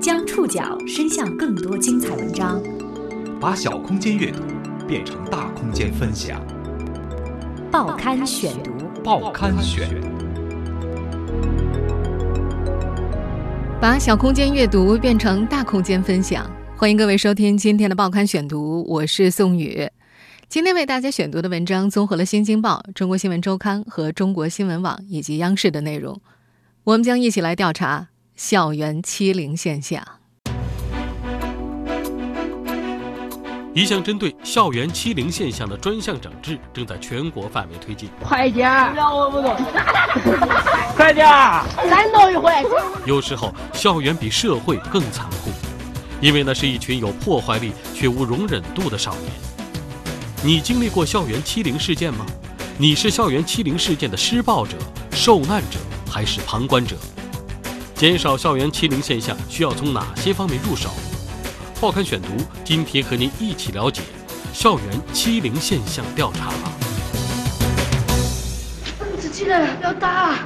将触角伸向更多精彩文章，把小空间阅读变成大空间分享。报刊选读，报刊选。把小空间阅读变成大空间分享，欢迎各位收听今天的报刊选读，我是宋宇。今天为大家选读的文章综合了《新京报》、《中国新闻周刊》和中国新闻网以及央视的内容。我们将一起来调查校园欺凌现象。一项针对校园欺凌现象的专项整治正在全国范围推进。快点！让我不动！快点！再弄一回。有时候，校园比社会更残酷，因为那是一群有破坏力却无容忍度的少年。你经历过校园欺凌事件吗？你是校园欺凌事件的施暴者、受难者还是旁观者？减少校园欺凌现象需要从哪些方面入手？报刊选读今天和您一起了解校园欺凌现象调查。自己人不要打！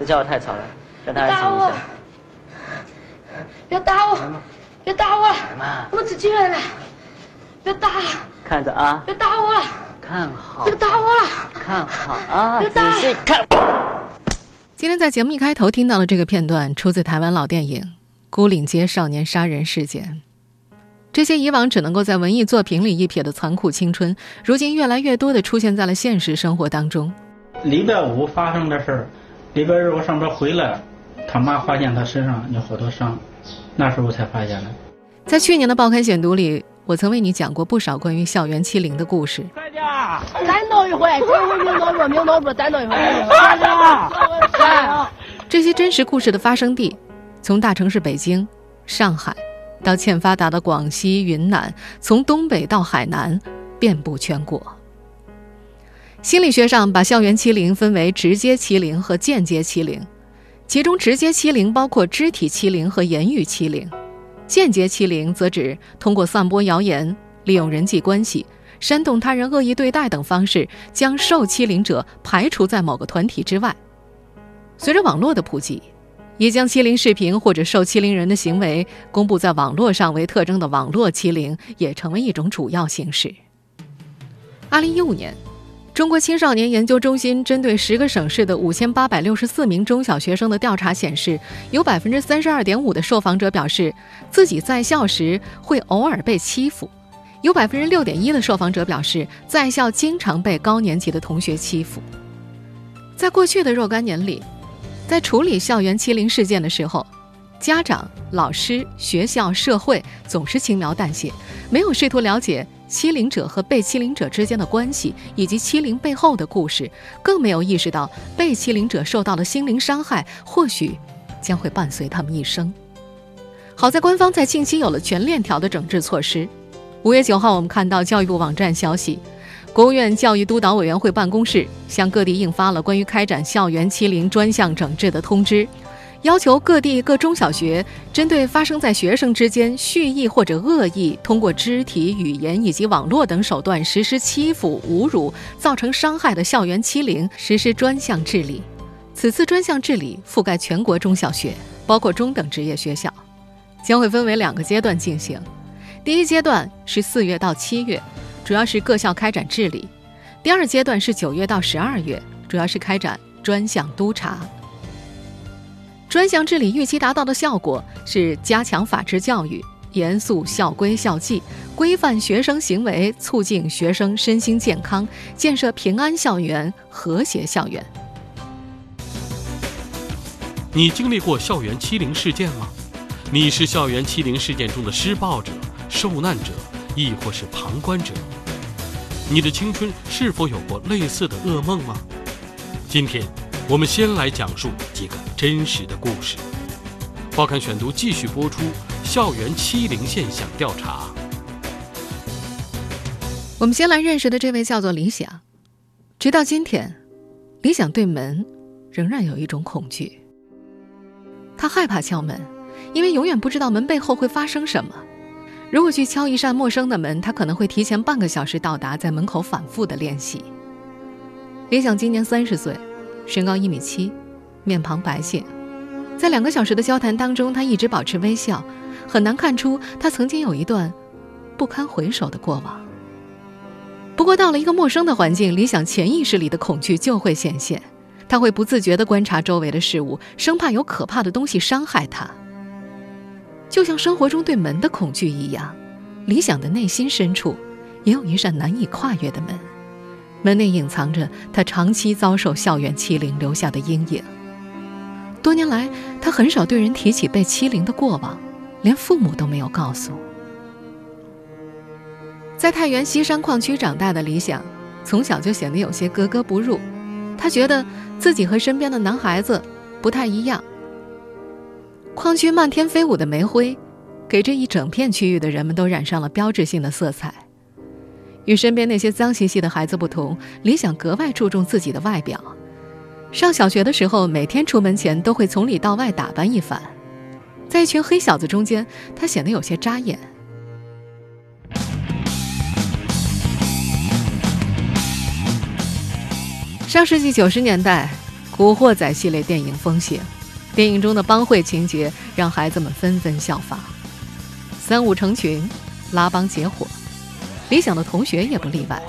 这家伙太吵了，让他安打我静一下。！不要打我！不要打我！妈，我自己人了！不要打！看着啊不，要打我！看好不要，打我！看好啊，别打仔细看。今天在节目一开头听到的这个片段，出自台湾老电影《孤岭街少年杀人事件》。这些以往只能够在文艺作品里一瞥的残酷青春，如今越来越多的出现在了现实生活当中。礼拜五发生的事儿，礼拜日我上班回来，他妈发现他身上有好多伤，那时候才发现的。在去年的报刊选读里，我曾为你讲过不少关于校园欺凌的故事。快点！再弄一回！这回没弄住，没弄住，再弄一回！快点！来！这些真实故事的发生地，从大城市北京、上海，到欠发达的广西、云南，从东北到海南，遍布全国。心理学上把校园欺凌分为直接欺凌和间接欺凌，其中直接欺凌包括肢体欺凌和言语欺凌，间接欺凌则指通过散播谣言、利用人际关系、煽动他人恶意对待等方式，将受欺凌者排除在某个团体之外。随着网络的普及，以将欺凌视频或者受欺凌人的行为公布在网络上为特征的网络欺凌，也成为一种主要形式。二零一五年，中国青少年研究中心针对十个省市的五千八百六十四名中小学生的调查显示，有百分之三十二点五的受访者表示自己在校时会偶尔被欺负，有百分之六点一的受访者表示在校经常被高年级的同学欺负。在过去的若干年里，在处理校园欺凌事件的时候，家长、老师、学校、社会总是轻描淡写，没有试图了解欺凌者和被欺凌者之间的关系以及欺凌背后的故事，更没有意识到被欺凌者受到的心灵伤害或许将会伴随他们一生。好在官方在近期有了全链条的整治措施。五月九号，我们看到教育部网站消息。国务院教育督导委员会办公室向各地印发了关于开展校园欺凌专项整治的通知，要求各地各中小学针对发生在学生之间蓄意或者恶意通过肢体、语言以及网络等手段实施欺负、侮辱、造成伤害的校园欺凌实施专项治理。此次专项治理覆盖全国中小学，包括中等职业学校，将会分为两个阶段进行。第一阶段是四月到七月。主要是各校开展治理，第二阶段是九月到十二月，主要是开展专项督查。专项治理预期达到的效果是加强法治教育，严肃校规校纪，规范学生行为，促进学生身心健康，建设平安校园、和谐校园。你经历过校园欺凌事件吗？你是校园欺凌事件中的施暴者、受难者，亦或是旁观者？你的青春是否有过类似的噩梦吗？今天，我们先来讲述几个真实的故事。报刊选读继续播出校园欺凌现象调查。我们先来认识的这位叫做李想，直到今天，李想对门仍然有一种恐惧。他害怕敲门，因为永远不知道门背后会发生什么。如果去敲一扇陌生的门，他可能会提前半个小时到达，在门口反复的练习。李想今年三十岁，身高一米七，面庞白净，在两个小时的交谈当中，他一直保持微笑，很难看出他曾经有一段不堪回首的过往。不过，到了一个陌生的环境，理想潜意识里的恐惧就会显现，他会不自觉地观察周围的事物，生怕有可怕的东西伤害他。就像生活中对门的恐惧一样，理想的内心深处也有一扇难以跨越的门，门内隐藏着他长期遭受校园欺凌留下的阴影。多年来，他很少对人提起被欺凌的过往，连父母都没有告诉。在太原西山矿区长大的李想，从小就显得有些格格不入。他觉得自己和身边的男孩子不太一样。矿区漫天飞舞的煤灰，给这一整片区域的人们都染上了标志性的色彩。与身边那些脏兮兮的孩子不同，李想格外注重自己的外表。上小学的时候，每天出门前都会从里到外打扮一番，在一群黑小子中间，他显得有些扎眼。上世纪九十年代，《古惑仔》系列电影风行，电影中的帮会情节让孩子们纷纷效仿，三五成群，拉帮结伙。理想的同学也不例外。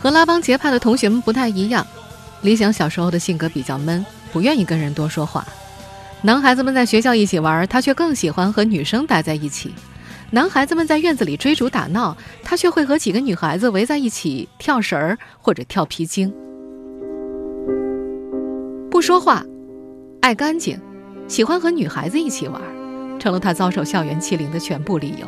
和拉帮结派的同学们不太一样，理想小时候的性格比较闷，不愿意跟人多说话。男孩子们在学校一起玩，他却更喜欢和女生待在一起。男孩子们在院子里追逐打闹，他却会和几个女孩子围在一起跳绳儿或者跳皮筋。不说话，爱干净，喜欢和女孩子一起玩，成了他遭受校园欺凌的全部理由。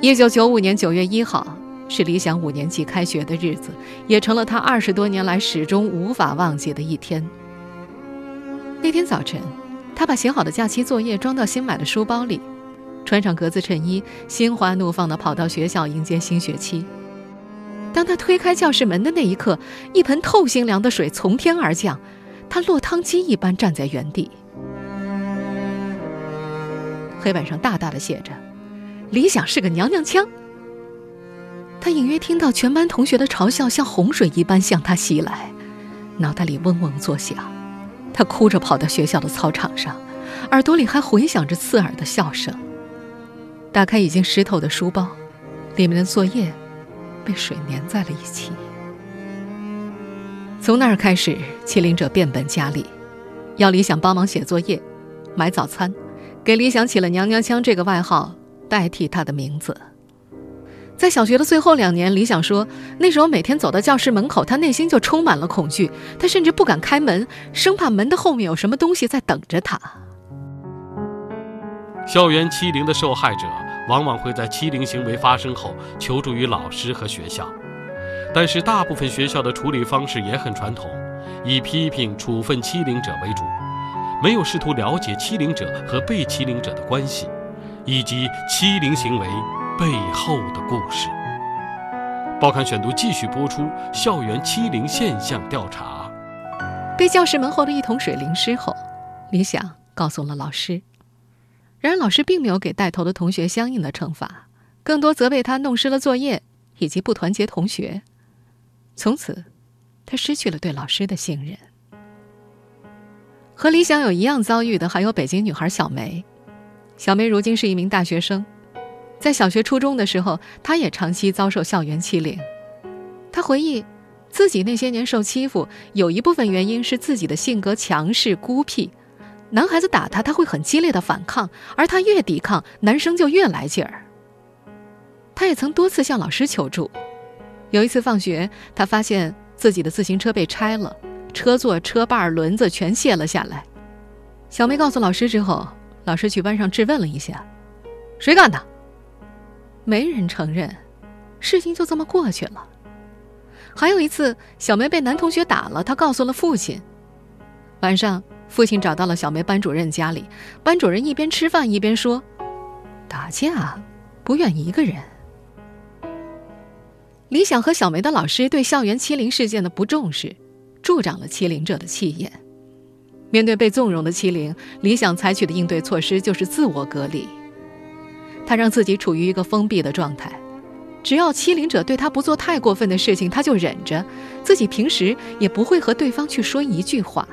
一九九五年九月一号是理想五年级开学的日子，也成了他二十多年来始终无法忘记的一天。那天早晨，他把写好的假期作业装到新买的书包里，穿上格子衬衣，心花怒放地跑到学校迎接新学期。当他推开教室门的那一刻，一盆透心凉的水从天而降，他落汤鸡一般站在原地。黑板上大大的写着：“理想是个娘娘腔。”他隐约听到全班同学的嘲笑像洪水一般向他袭来，脑袋里嗡嗡作响。他哭着跑到学校的操场上，耳朵里还回响着刺耳的笑声。打开已经湿透的书包，里面的作业被水粘在了一起。从那儿开始，欺凌者变本加厉，要李想帮忙写作业、买早餐，给李想起了“娘娘腔”这个外号，代替他的名字。在小学的最后两年，李想说，那时候每天走到教室门口，他内心就充满了恐惧，他甚至不敢开门，生怕门的后面有什么东西在等着他。校园欺凌的受害者往往会在欺凌行为发生后求助于老师和学校，但是大部分学校的处理方式也很传统，以批评处分欺凌者为主，没有试图了解欺凌者和被欺凌者的关系，以及欺凌行为。背后的故事。报刊选读继续播出：校园欺凌现象调查。被教室门后的一桶水淋湿后，李想告诉了老师。然而，老师并没有给带头的同学相应的惩罚，更多责备他弄湿了作业以及不团结同学。从此，他失去了对老师的信任。和李想有一样遭遇的还有北京女孩小梅。小梅如今是一名大学生。在小学、初中的时候，她也长期遭受校园欺凌。她回忆，自己那些年受欺负，有一部分原因是自己的性格强势、孤僻。男孩子打他，他会很激烈的反抗，而他越抵抗，男生就越来劲儿。他也曾多次向老师求助。有一次放学，他发现自己的自行车被拆了，车座、车把、轮子全卸了下来。小梅告诉老师之后，老师去班上质问了一下：“谁干的？”没人承认，事情就这么过去了。还有一次，小梅被男同学打了，她告诉了父亲。晚上，父亲找到了小梅班主任家里，班主任一边吃饭一边说：“打架不怨一个人。”李想和小梅的老师对校园欺凌事件的不重视，助长了欺凌者的气焰。面对被纵容的欺凌，李想采取的应对措施就是自我隔离。他让自己处于一个封闭的状态，只要欺凌者对他不做太过分的事情，他就忍着，自己平时也不会和对方去说一句话。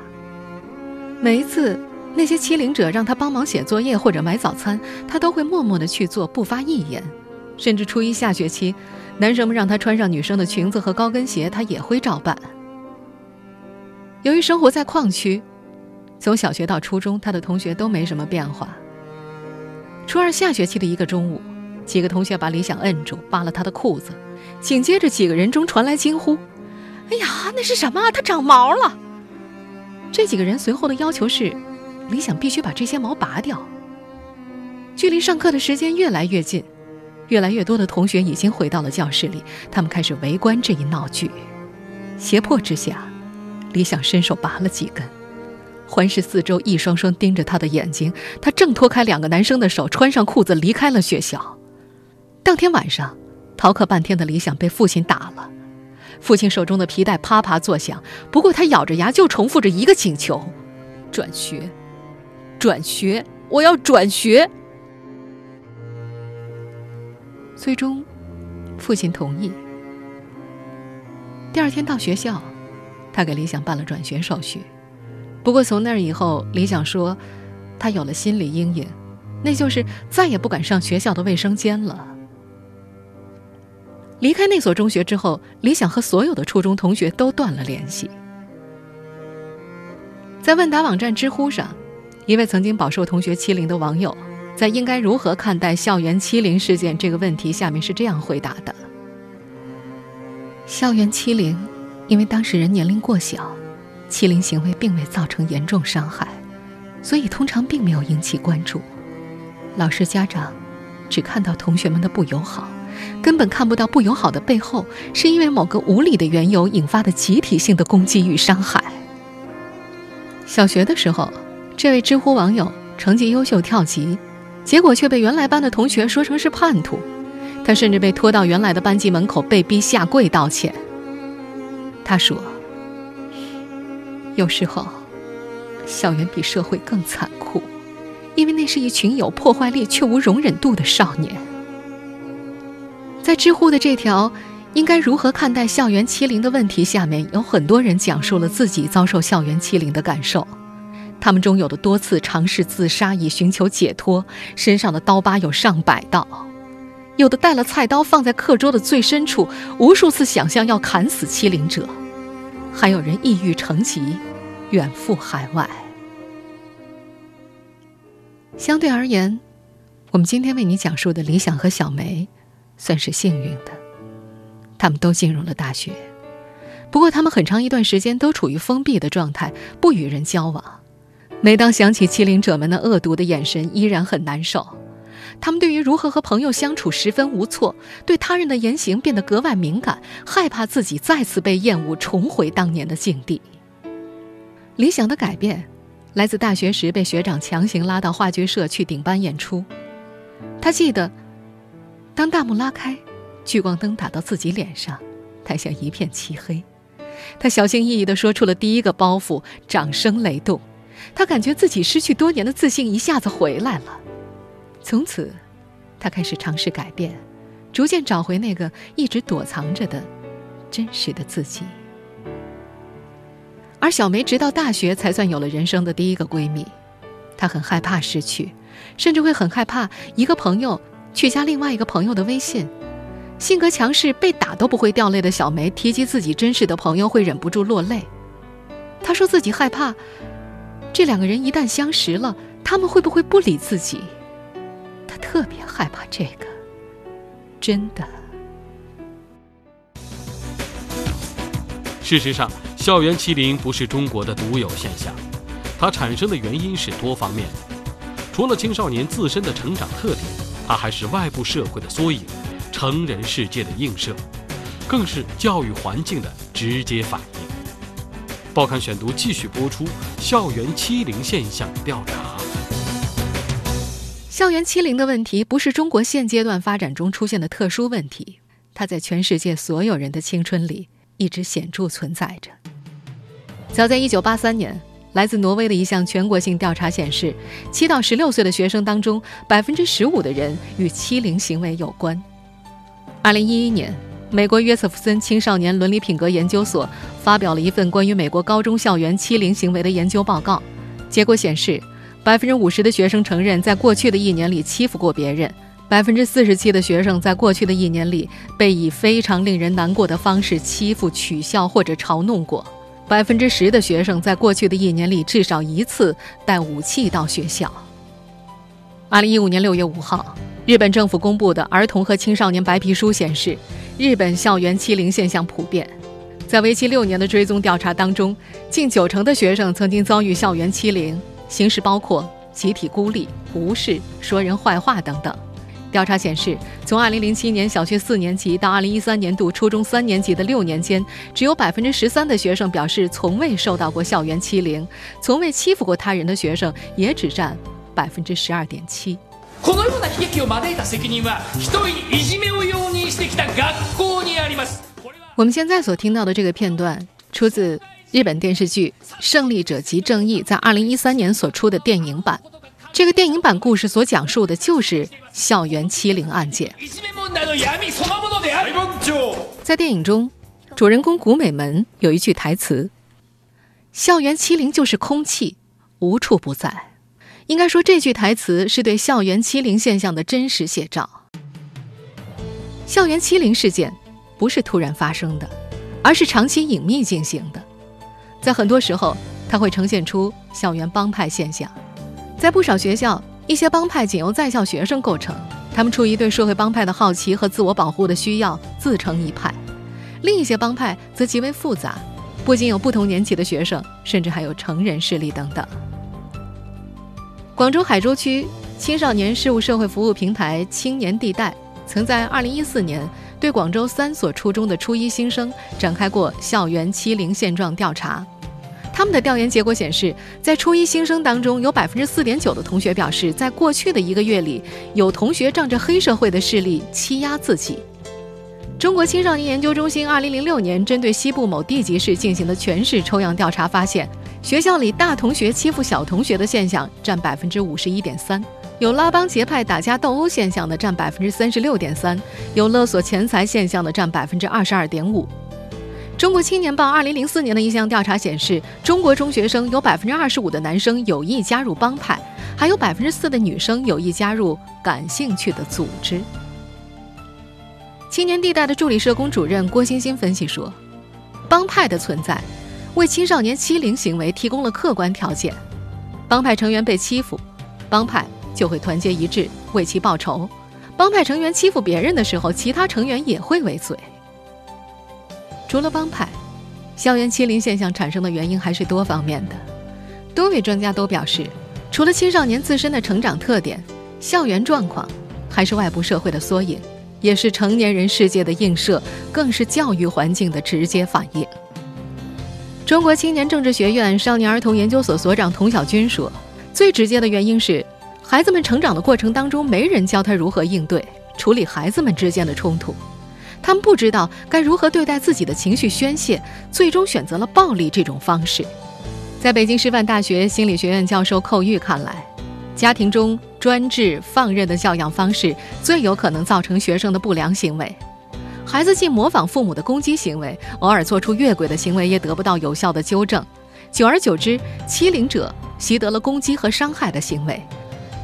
每一次那些欺凌者让他帮忙写作业或者买早餐，他都会默默地去做，不发一言。甚至初一下学期，男生们让他穿上女生的裙子和高跟鞋，他也会照办。由于生活在矿区，从小学到初中，他的同学都没什么变化。初二下学期的一个中午，几个同学把李想摁住，扒了他的裤子，紧接着几个人中传来惊呼：“哎呀，那是什么？他长毛了！”这几个人随后的要求是，李想必须把这些毛拔掉。距离上课的时间越来越近，越来越多的同学已经回到了教室里，他们开始围观这一闹剧。胁迫之下，李想伸手拔了几根。环视四周，一双双盯着他的眼睛。他挣脱开两个男生的手，穿上裤子离开了学校。当天晚上，逃课半天的李想被父亲打了，父亲手中的皮带啪啪作响。不过他咬着牙就重复着一个请求：转学，转学，我要转学。最终，父亲同意。第二天到学校，他给李想办了转学手续。不过从那以后，李想说，他有了心理阴影，那就是再也不敢上学校的卫生间了。离开那所中学之后，李想和所有的初中同学都断了联系。在问答网站知乎上，一位曾经饱受同学欺凌的网友，在应该如何看待校园欺凌事件这个问题下面是这样回答的：校园欺凌，因为当事人年龄过小。欺凌行为并未造成严重伤害，所以通常并没有引起关注。老师、家长只看到同学们的不友好，根本看不到不友好的背后是因为某个无理的缘由引发的集体性的攻击与伤害。小学的时候，这位知乎网友成绩优秀跳级，结果却被原来班的同学说成是叛徒，他甚至被拖到原来的班级门口被逼下跪道歉。他说。有时候，校园比社会更残酷，因为那是一群有破坏力却无容忍度的少年。在知乎的这条“应该如何看待校园欺凌”的问题下面，有很多人讲述了自己遭受校园欺凌的感受。他们中有的多次尝试自杀以寻求解脱，身上的刀疤有上百道；有的带了菜刀放在课桌的最深处，无数次想象要砍死欺凌者。还有人抑郁成疾，远赴海外。相对而言，我们今天为你讲述的理想和小梅，算是幸运的，他们都进入了大学。不过，他们很长一段时间都处于封闭的状态，不与人交往。每当想起欺凌者们那恶毒的眼神，依然很难受。他们对于如何和朋友相处十分无措，对他人的言行变得格外敏感，害怕自己再次被厌恶，重回当年的境地。理想的改变，来自大学时被学长强行拉到话剧社去顶班演出。他记得，当大幕拉开，聚光灯打到自己脸上，台下一片漆黑。他小心翼翼地说出了第一个包袱，掌声雷动。他感觉自己失去多年的自信一下子回来了。从此，他开始尝试改变，逐渐找回那个一直躲藏着的真实的自己。而小梅直到大学才算有了人生的第一个闺蜜，她很害怕失去，甚至会很害怕一个朋友去加另外一个朋友的微信。性格强势、被打都不会掉泪的小梅提及自己真实的朋友会忍不住落泪。她说自己害怕，这两个人一旦相识了，他们会不会不理自己？她特别害怕这个，真的。事实上，校园欺凌不是中国的独有现象，它产生的原因是多方面的。除了青少年自身的成长特点，它还是外部社会的缩影，成人世界的映射，更是教育环境的直接反应。报刊选读继续播出校园欺凌现象调查。校园欺凌的问题不是中国现阶段发展中出现的特殊问题，它在全世界所有人的青春里一直显著存在着。早在1983年，来自挪威的一项全国性调查显示，7到16岁的学生当中，15%的人与欺凌行为有关。二零一一年，美国约瑟夫森青少年伦理品格研究所发表了一份关于美国高中校园欺凌行为的研究报告，结果显示，百分之五十的学生承认在过去的一年里欺负过别人。百分之四十七的学生在过去的一年里被以非常令人难过的方式欺负、取笑或者嘲弄过。百分之十的学生在过去的一年里至少一次带武器到学校。二零一五年六月五号，日本政府公布的《儿童和青少年白皮书》显示，日本校园欺凌现象普遍。在为期六年的追踪调查当中，近九成的学生曾经遭遇校园欺凌，形式包括集体孤立、无视、说人坏话等等。调查显示，从2007年小学四年级到2013年度初中三年级的六年间，只有百分之十三的学生表示从未受到过校园欺凌，从未欺负过他人的学生也只占百分之十二点七。このような悲劇を招いた責任は、人にいじめを容認してきた学校にあります。我们现在所听到的这个片段，出自日本电视剧《胜利者即正义》在2013年所出的电影版。 这个电影版故事所讲述的就是校园欺凌案件。在电影中，主人公古美门有一句台词：“校园欺凌就是空气，无处不在。”应该说，这句台词是对校园欺凌现象的真实写照。校园欺凌事件不是突然发生的，而是长期隐秘进行的。在很多时候，它会呈现出校园帮派现象。在不少学校，一些帮派仅由在校学生构成，他们出于对社会帮派的好奇和自我保护的需要，自成一派；另一些帮派则极为复杂，不仅有不同年级的学生，甚至还有成人势力等等。广州海珠区青少年事务社会服务平台“青年地带”曾在2014年对广州三所初中的初一新生展开过校园欺凌现状调查。他们的调研结果显示，在初一新生当中，有百分之四点九的同学表示，在过去的一个月里，有同学仗着黑社会的势力欺压自己。中国青少年研究中心二零零六年针对西部某地级市进行的全市抽样调查发现，学校里大同学欺负小同学的现象占百分之五十一点三，有拉帮结派打架斗殴现象的占百分之三十六点三，有勒索钱财现象的占百分之二十二点五。中国青年报二零零四年的一项调查显示，中国中学生有百分之二十五的男生有意加入帮派，还有百分之四的女生有意加入感兴趣的组织。青年地带的助理社工主任郭欣欣分析说，帮派的存在为青少年欺凌行为提供了客观条件。帮派成员被欺负，帮派就会团结一致为其报仇；帮派成员欺负别人的时候，其他成员也会为嘴。除了帮派，校园欺凌现象产生的原因还是多方面的。多位专家都表示，除了青少年自身的成长特点，校园状况还是外部社会的缩影，也是成年人世界的映射，更是教育环境的直接反应。中国青年政治学院少年儿童研究所所长童晓军说：“最直接的原因是，孩子们成长的过程当中，没人教他如何应对、处理孩子们之间的冲突。”他们不知道该如何对待自己的情绪宣泄，最终选择了暴力这种方式。在北京师范大学心理学院教授寇玉看来，家庭中专制放任的教养方式最有可能造成学生的不良行为。孩子既模仿父母的攻击行为，偶尔做出越轨的行为也得不到有效的纠正，久而久之，欺凌者习得了攻击和伤害的行为，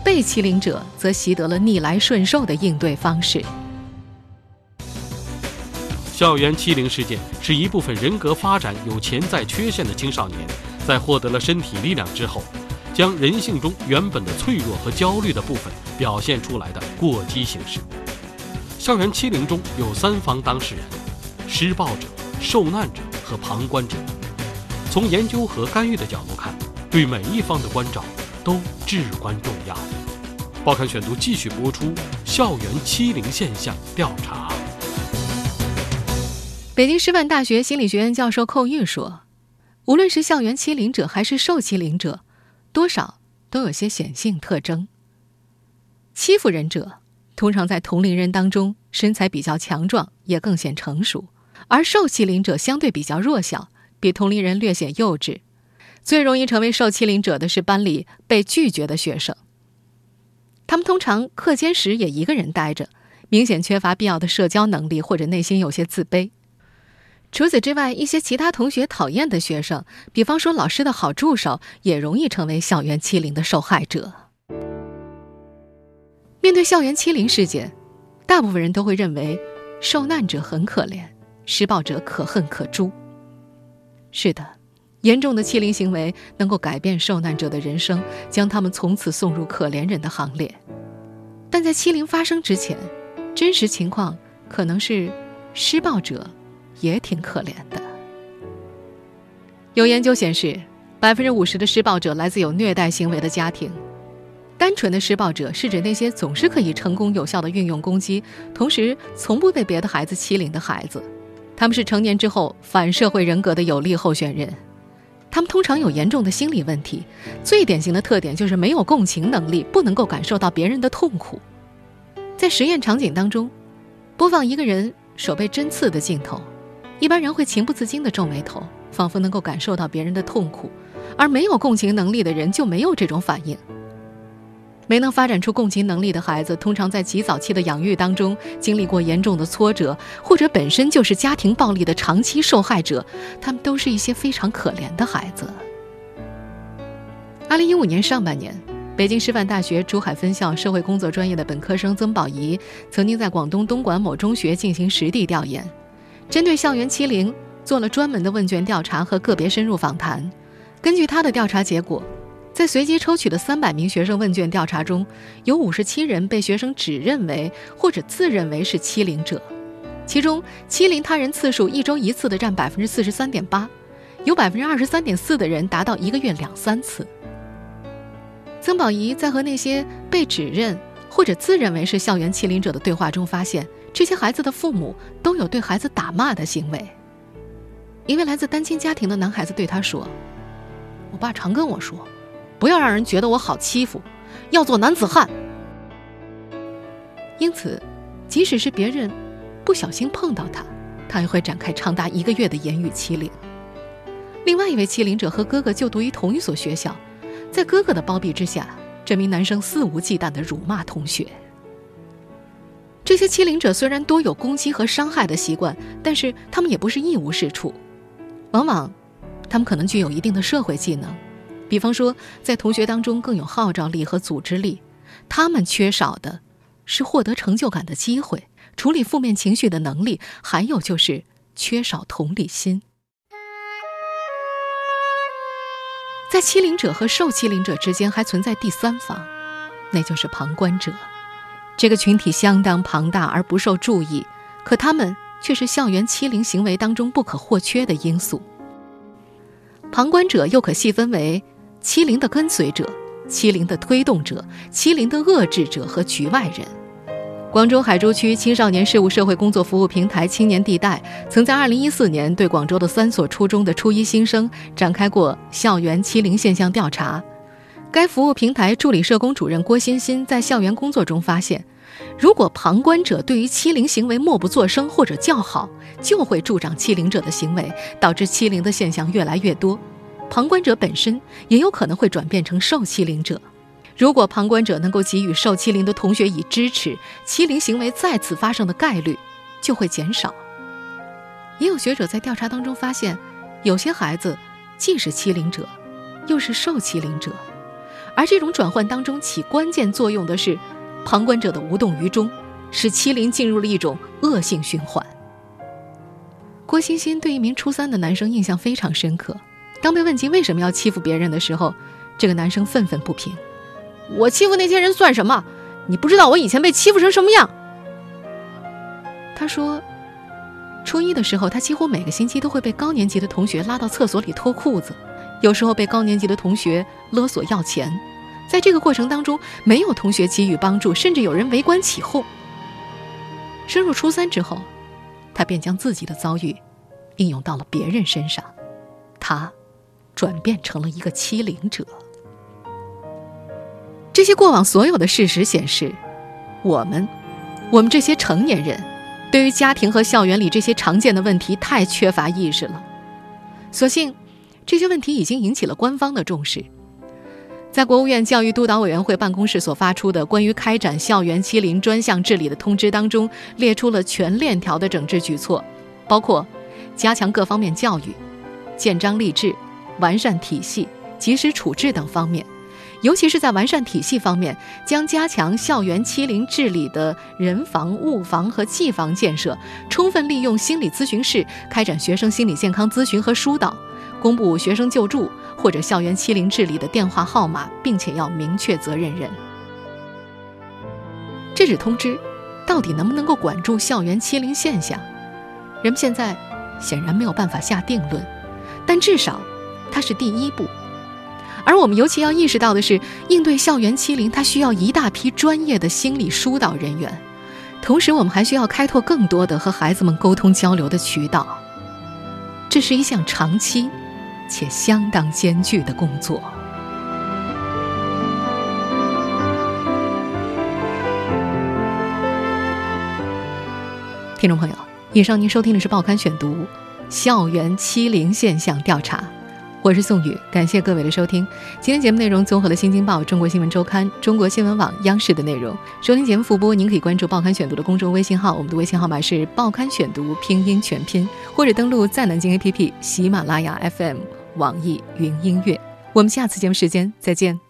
被欺凌者则习得了逆来顺受的应对方式。校园欺凌事件是一部分人格发展有潜在缺陷的青少年，在获得了身体力量之后，将人性中原本的脆弱和焦虑的部分表现出来的过激形式。校园欺凌中有三方当事人：施暴者、受难者和旁观者。从研究和干预的角度看，对每一方的关照都至关重要。报刊选读继续播出：校园欺凌现象调查。北京师范大学心理学院教授寇玉说：“无论是校园欺凌者还是受欺凌者，多少都有些显性特征。欺负人者通常在同龄人当中身材比较强壮，也更显成熟；而受欺凌者相对比较弱小，比同龄人略显幼稚。最容易成为受欺凌者的是班里被拒绝的学生。他们通常课间时也一个人待着。”明显缺乏必要的社交能力，或者内心有些自卑。除此之外，一些其他同学讨厌的学生，比方说老师的好助手，也容易成为校园欺凌的受害者。面对校园欺凌事件，大部分人都会认为受难者很可怜，施暴者可恨可诛。是的，严重的欺凌行为能够改变受难者的人生，将他们从此送入可怜人的行列。但在欺凌发生之前，真实情况可能是施暴者。也挺可怜的。有研究显示，百分之五十的施暴者来自有虐待行为的家庭。单纯的施暴者是指那些总是可以成功有效的运用攻击，同时从不被别的孩子欺凌的孩子。他们是成年之后反社会人格的有力候选人。他们通常有严重的心理问题，最典型的特点就是没有共情能力，不能够感受到别人的痛苦。在实验场景当中，播放一个人手被针刺的镜头。一般人会情不自禁地皱眉头，仿佛能够感受到别人的痛苦，而没有共情能力的人就没有这种反应。没能发展出共情能力的孩子，通常在极早期的养育当中经历过严重的挫折，或者本身就是家庭暴力的长期受害者。他们都是一些非常可怜的孩子。二零一五年上半年，北京师范大学珠海分校社会工作专业的本科生曾宝仪，曾经在广东东莞某中学进行实地调研。针对校园欺凌做了专门的问卷调查和个别深入访谈。根据他的调查结果，在随机抽取的三百名学生问卷调查中，有五十七人被学生指认为或者自认为是欺凌者，其中欺凌他人次数一周一次的占百分之四十三点八，有百分之二十三点四的人达到一个月两三次。曾宝仪在和那些被指认或者自认为是校园欺凌者的对话中发现。这些孩子的父母都有对孩子打骂的行为。一位来自单亲家庭的男孩子对他说：“我爸常跟我说，不要让人觉得我好欺负，要做男子汉。因此，即使是别人不小心碰到他，他也会展开长达一个月的言语欺凌。”另外一位欺凌者和哥哥就读于同一所学校，在哥哥的包庇之下，这名男生肆无忌惮的辱骂同学。这些欺凌者虽然多有攻击和伤害的习惯，但是他们也不是一无是处。往往，他们可能具有一定的社会技能，比方说在同学当中更有号召力和组织力。他们缺少的，是获得成就感的机会、处理负面情绪的能力，还有就是缺少同理心。在欺凌者和受欺凌者之间还存在第三方，那就是旁观者。这个群体相当庞大而不受注意，可他们却是校园欺凌行为当中不可或缺的因素。旁观者又可细分为欺凌的跟随者、欺凌的推动者、欺凌的遏制者和局外人。广州海珠区青少年事务社会工作服务平台“青年地带”曾在2014年对广州的三所初中的初一新生展开过校园欺凌现象调查。该服务平台助理社工主任郭欣欣在校园工作中发现，如果旁观者对于欺凌行为默不作声或者叫好，就会助长欺凌者的行为，导致欺凌的现象越来越多。旁观者本身也有可能会转变成受欺凌者。如果旁观者能够给予受欺凌的同学以支持，欺凌行为再次发生的概率就会减少。也有学者在调查当中发现，有些孩子既是欺凌者，又是受欺凌者。而这种转换当中起关键作用的是，旁观者的无动于衷，使欺凌进入了一种恶性循环。郭欣欣对一名初三的男生印象非常深刻。当被问及为什么要欺负别人的时候，这个男生愤愤不平：“我欺负那些人算什么？你不知道我以前被欺负成什么样。”他说，初一的时候，他几乎每个星期都会被高年级的同学拉到厕所里脱裤子。有时候被高年级的同学勒索要钱，在这个过程当中，没有同学给予帮助，甚至有人围观起哄。升入初三之后，他便将自己的遭遇应用到了别人身上，他转变成了一个欺凌者。这些过往所有的事实显示，我们，我们这些成年人，对于家庭和校园里这些常见的问题太缺乏意识了，所幸。这些问题已经引起了官方的重视。在国务院教育督导委员会办公室所发出的关于开展校园欺凌专项治理的通知当中，列出了全链条的整治举措，包括加强各方面教育、建章立制、完善体系、及时处置等方面。尤其是在完善体系方面，将加强校园欺凌治理的人防、物防和技防建设，充分利用心理咨询室开展学生心理健康咨询和疏导。公布学生救助或者校园欺凌治理的电话号码，并且要明确责任人。这纸通知到底能不能够管住校园欺凌现象？人们现在显然没有办法下定论，但至少它是第一步。而我们尤其要意识到的是，应对校园欺凌，它需要一大批专业的心理疏导人员，同时我们还需要开拓更多的和孩子们沟通交流的渠道。这是一项长期。且相当艰巨的工作。听众朋友，以上您收听的是《报刊选读》校园欺凌现象调查，我是宋宇，感谢各位的收听。今天节目内容综合了《新京报》《中国新闻周刊》《中国新闻网》央视的内容。收听节目复播，您可以关注《报刊选读》的公众微信号，我们的微信号码是《报刊选读》拼音全拼，或者登录在南京 APP、喜马拉雅 FM。网易云音乐，我们下次节目时间再见。